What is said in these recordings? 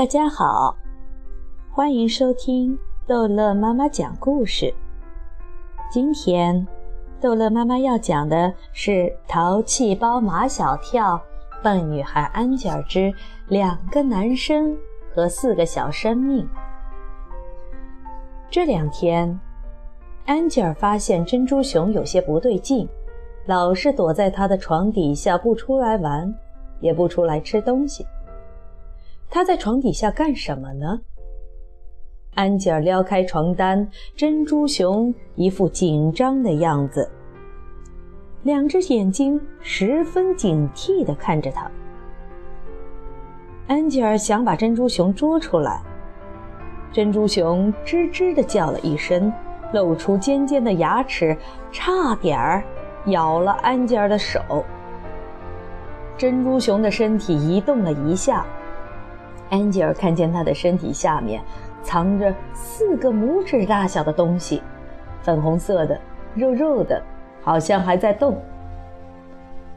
大家好，欢迎收听逗乐妈妈讲故事。今天，逗乐妈妈要讲的是《淘气包马小跳》《笨女孩安吉尔之两个男生和四个小生命》。这两天，安吉尔发现珍珠熊有些不对劲，老是躲在他的床底下不出来玩，也不出来吃东西。他在床底下干什么呢？安吉尔撩开床单，珍珠熊一副紧张的样子，两只眼睛十分警惕地看着他。安吉尔想把珍珠熊捉出来，珍珠熊吱吱地叫了一声，露出尖尖的牙齿，差点儿咬了安吉尔的手。珍珠熊的身体移动了一下。安吉尔看见他的身体下面藏着四个拇指大小的东西，粉红色的，肉肉的，好像还在动。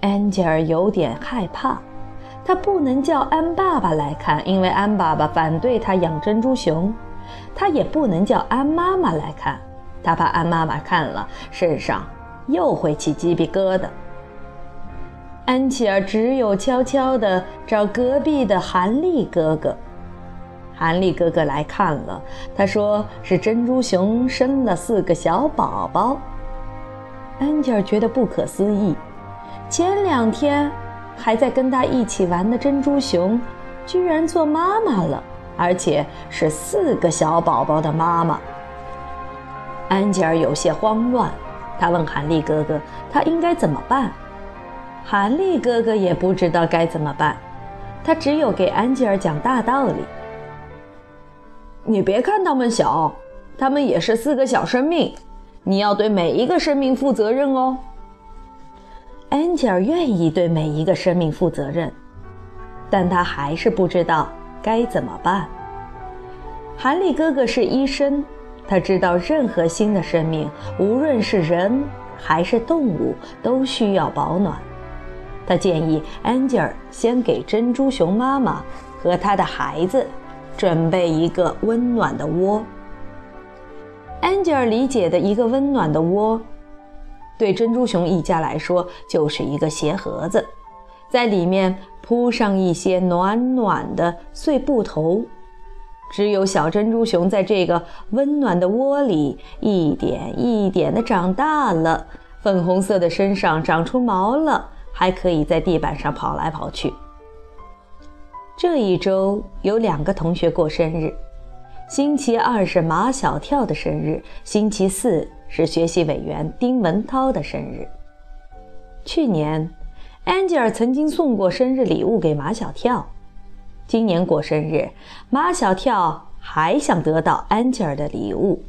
安吉尔有点害怕，他不能叫安爸爸来看，因为安爸爸反对他养珍珠熊；他也不能叫安妈妈来看，他怕安妈妈看了身上又会起鸡皮疙瘩。安琪儿只有悄悄地找隔壁的韩立哥哥。韩立哥哥来看了，他说是珍珠熊生了四个小宝宝。安吉尔觉得不可思议，前两天还在跟他一起玩的珍珠熊，居然做妈妈了，而且是四个小宝宝的妈妈。安吉尔有些慌乱，他问韩立哥哥：“他应该怎么办？”韩立哥哥也不知道该怎么办，他只有给安吉尔讲大道理。你别看他们小，他们也是四个小生命，你要对每一个生命负责任哦。安吉尔愿意对每一个生命负责任，但他还是不知道该怎么办。韩立哥哥是医生，他知道任何新的生命，无论是人还是动物，都需要保暖。他建议安吉尔先给珍珠熊妈妈和他的孩子准备一个温暖的窝。安吉尔理解的一个温暖的窝，对珍珠熊一家来说就是一个鞋盒子，在里面铺上一些暖暖的碎布头。只有小珍珠熊在这个温暖的窝里一点一点地长大了，粉红色的身上长出毛了。还可以在地板上跑来跑去。这一周有两个同学过生日，星期二是马小跳的生日，星期四是学习委员丁文涛的生日。去年，安吉尔曾经送过生日礼物给马小跳，今年过生日，马小跳还想得到安吉尔的礼物。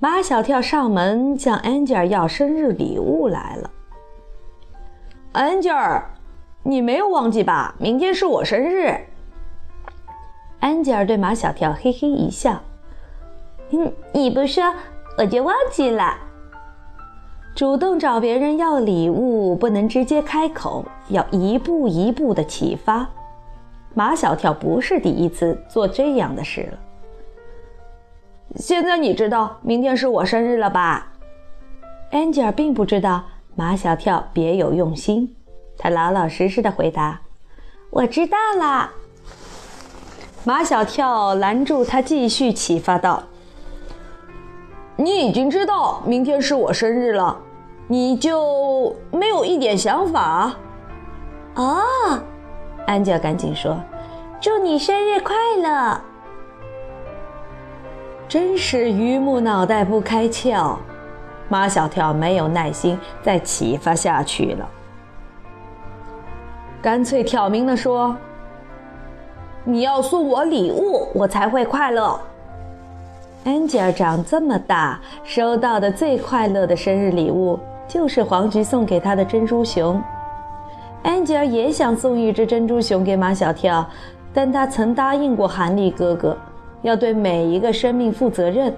马小跳上门向安吉尔要生日礼物来了。安吉尔，你没有忘记吧？明天是我生日。安吉尔对马小跳嘿嘿一笑：“嗯，你不说我就忘记了。主动找别人要礼物，不能直接开口，要一步一步的启发。马小跳不是第一次做这样的事了。现在你知道明天是我生日了吧？”安吉尔并不知道。马小跳别有用心，他老老实实的回答：“我知道啦。”马小跳拦住他，继续启发道：“你已经知道明天是我生日了，你就没有一点想法？”哦，安吉赶紧说：“祝你生日快乐！”真是榆木脑袋不开窍。马小跳没有耐心再启发下去了，干脆挑明了说：“你要送我礼物，我才会快乐。”安吉尔长这么大，收到的最快乐的生日礼物就是黄菊送给他的珍珠熊。安吉尔也想送一只珍珠熊给马小跳，但他曾答应过韩立哥哥，要对每一个生命负责任。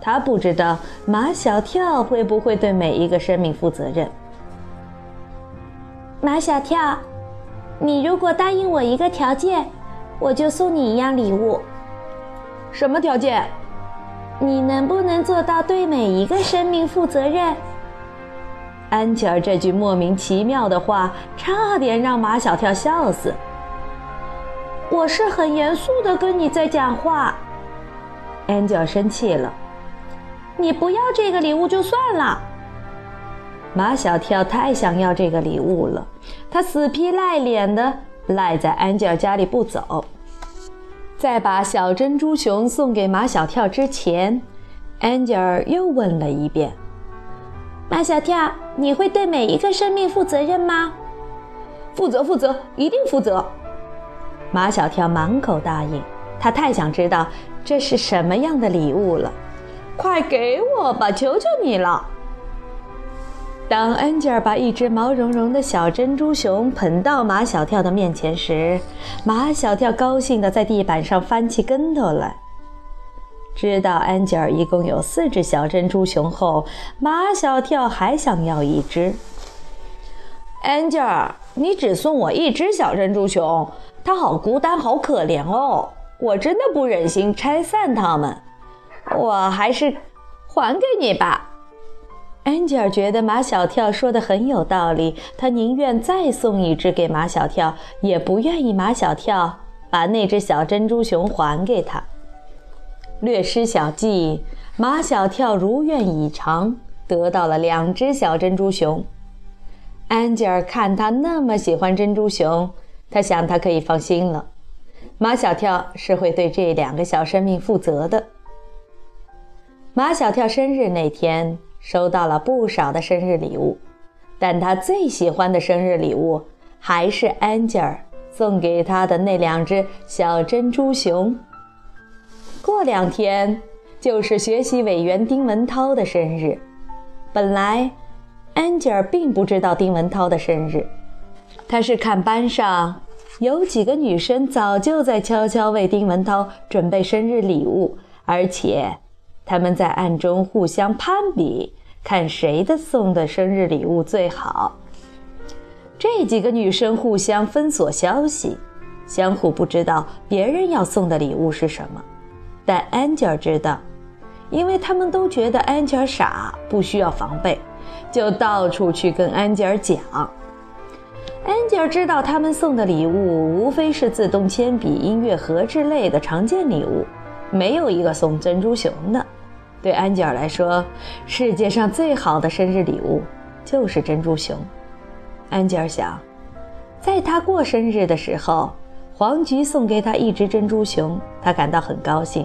他不知道马小跳会不会对每一个生命负责任。马小跳，你如果答应我一个条件，我就送你一样礼物。什么条件？你能不能做到对每一个生命负责任？安吉尔这句莫名其妙的话，差点让马小跳笑死。我是很严肃的跟你在讲话。安吉尔生气了。你不要这个礼物就算了。马小跳太想要这个礼物了，他死皮赖脸的赖在安吉尔家里不走。在把小珍珠熊送给马小跳之前，安吉尔又问了一遍：“马小跳，你会对每一个生命负责任吗？”“负责，负责，一定负责。”马小跳满口答应。他太想知道这是什么样的礼物了，快给我吧，求求你了！当安吉尔把一只毛茸茸的小珍珠熊捧到马小跳的面前时，马小跳高兴地在地板上翻起跟头来。知道安吉尔一共有四只小珍珠熊后，马小跳还想要一只。安吉尔，你只送我一只小珍珠熊，它好孤单，好可怜哦！我真的不忍心拆散它们，我还是还给你吧。安吉尔觉得马小跳说的很有道理，他宁愿再送一只给马小跳，也不愿意马小跳把那只小珍珠熊还给他。略施小计，马小跳如愿以偿，得到了两只小珍珠熊。安吉尔看他那么喜欢珍珠熊，他想他可以放心了，马小跳是会对这两个小生命负责的。马小跳生日那天。收到了不少的生日礼物，但他最喜欢的生日礼物还是安吉尔送给他的那两只小珍珠熊。过两天就是学习委员丁文涛的生日，本来安吉尔并不知道丁文涛的生日，他是看班上有几个女生早就在悄悄为丁文涛准备生日礼物，而且。他们在暗中互相攀比，看谁的送的生日礼物最好。这几个女生互相封锁消息，相互不知道别人要送的礼物是什么。但安吉尔知道，因为他们都觉得安吉尔傻，不需要防备，就到处去跟安吉尔讲。安吉尔知道他们送的礼物无非是自动铅笔、音乐盒之类的常见礼物，没有一个送珍珠熊的。对安吉尔来说，世界上最好的生日礼物就是珍珠熊。安吉尔想，在他过生日的时候，黄菊送给他一只珍珠熊，他感到很高兴；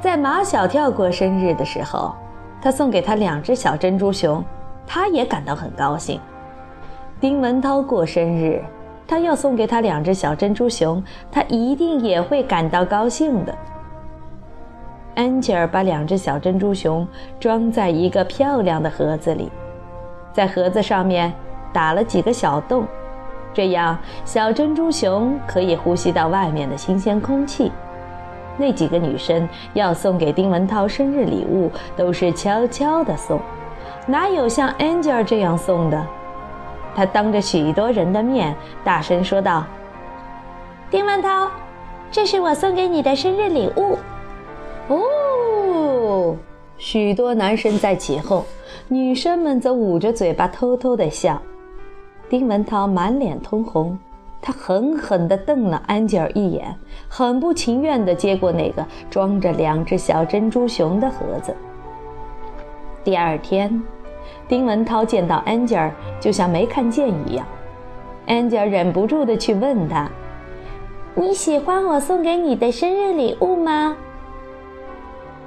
在马小跳过生日的时候，他送给他两只小珍珠熊，他也感到很高兴。丁文涛过生日，他要送给他两只小珍珠熊，他一定也会感到高兴的。安吉尔把两只小珍珠熊装在一个漂亮的盒子里，在盒子上面打了几个小洞，这样小珍珠熊可以呼吸到外面的新鲜空气。那几个女生要送给丁文涛生日礼物，都是悄悄地送，哪有像安吉尔这样送的？他当着许多人的面大声说道：“丁文涛，这是我送给你的生日礼物。”哦，许多男生在起哄，女生们则捂着嘴巴偷偷的笑。丁文涛满脸通红，他狠狠地瞪了安吉尔一眼，很不情愿地接过那个装着两只小珍珠熊的盒子。第二天，丁文涛见到安吉尔就像没看见一样。安吉尔忍不住地去问他：“你喜欢我送给你的生日礼物吗？”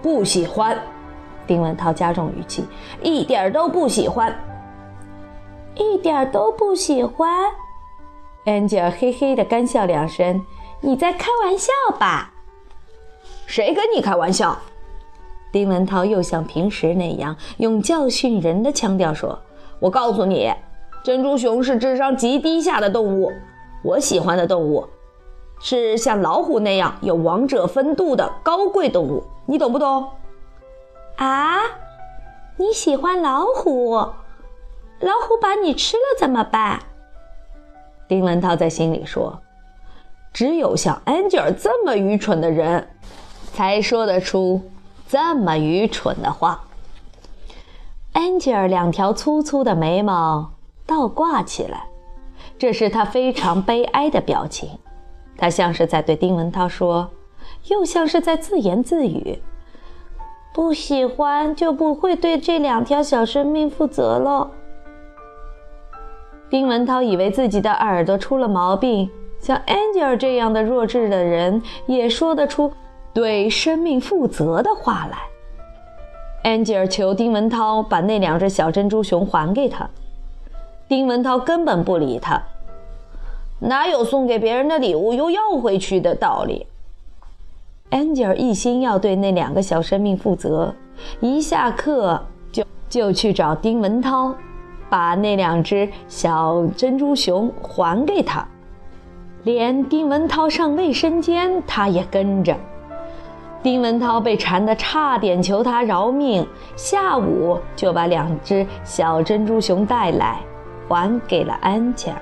不喜欢，丁文涛加重语气，一点儿都不喜欢，一点儿都不喜欢。安吉尔嘿嘿的干笑两声，你在开玩笑吧？谁跟你开玩笑？丁文涛又像平时那样用教训人的腔调说：“我告诉你，珍珠熊是智商极低下的动物，我喜欢的动物。”是像老虎那样有王者风度的高贵动物，你懂不懂？啊，你喜欢老虎？老虎把你吃了怎么办？丁文涛在心里说：“只有像安吉尔这么愚蠢的人，才说得出这么愚蠢的话。安吉尔两条粗粗的眉毛倒挂起来，这是他非常悲哀的表情。他像是在对丁文涛说，又像是在自言自语：“不喜欢就不会对这两条小生命负责了。”丁文涛以为自己的耳朵出了毛病，像安吉尔这样的弱智的人也说得出对生命负责的话来。安吉尔求丁文涛把那两只小珍珠熊还给他，丁文涛根本不理他。哪有送给别人的礼物又要回去的道理？安吉尔一心要对那两个小生命负责，一下课就就去找丁文涛，把那两只小珍珠熊还给他。连丁文涛上卫生间，他也跟着。丁文涛被缠得差点求他饶命，下午就把两只小珍珠熊带来，还给了安吉尔。